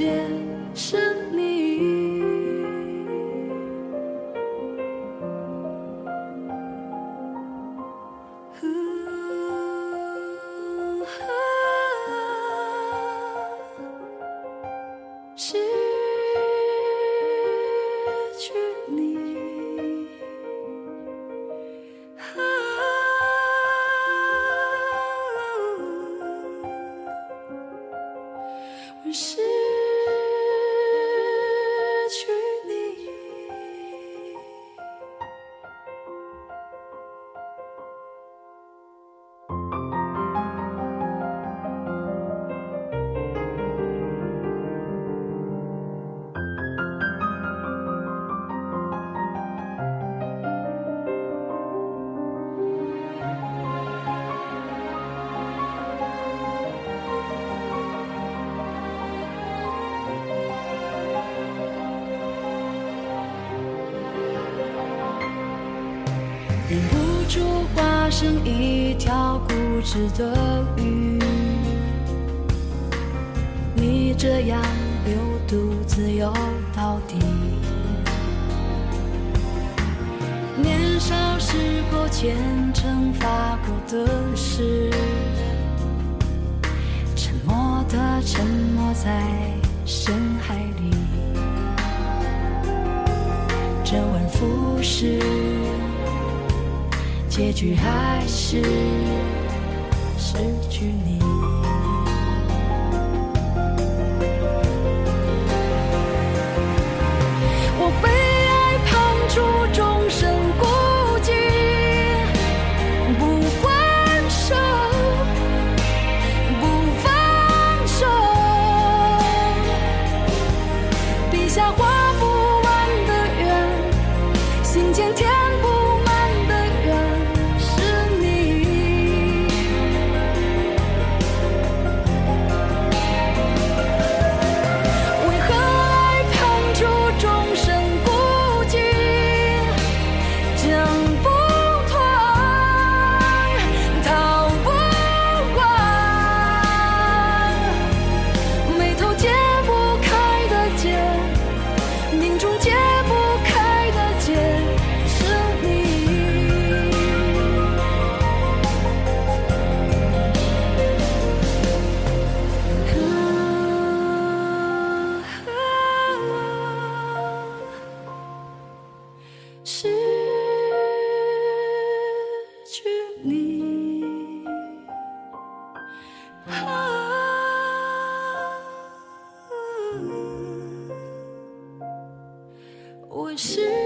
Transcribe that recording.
开的结，是你。失去你，不住化身一条固执的鱼。你这样流独自游到底。年少时候虔诚发过的誓，沉默的沉没在深海结局还是失去你。我是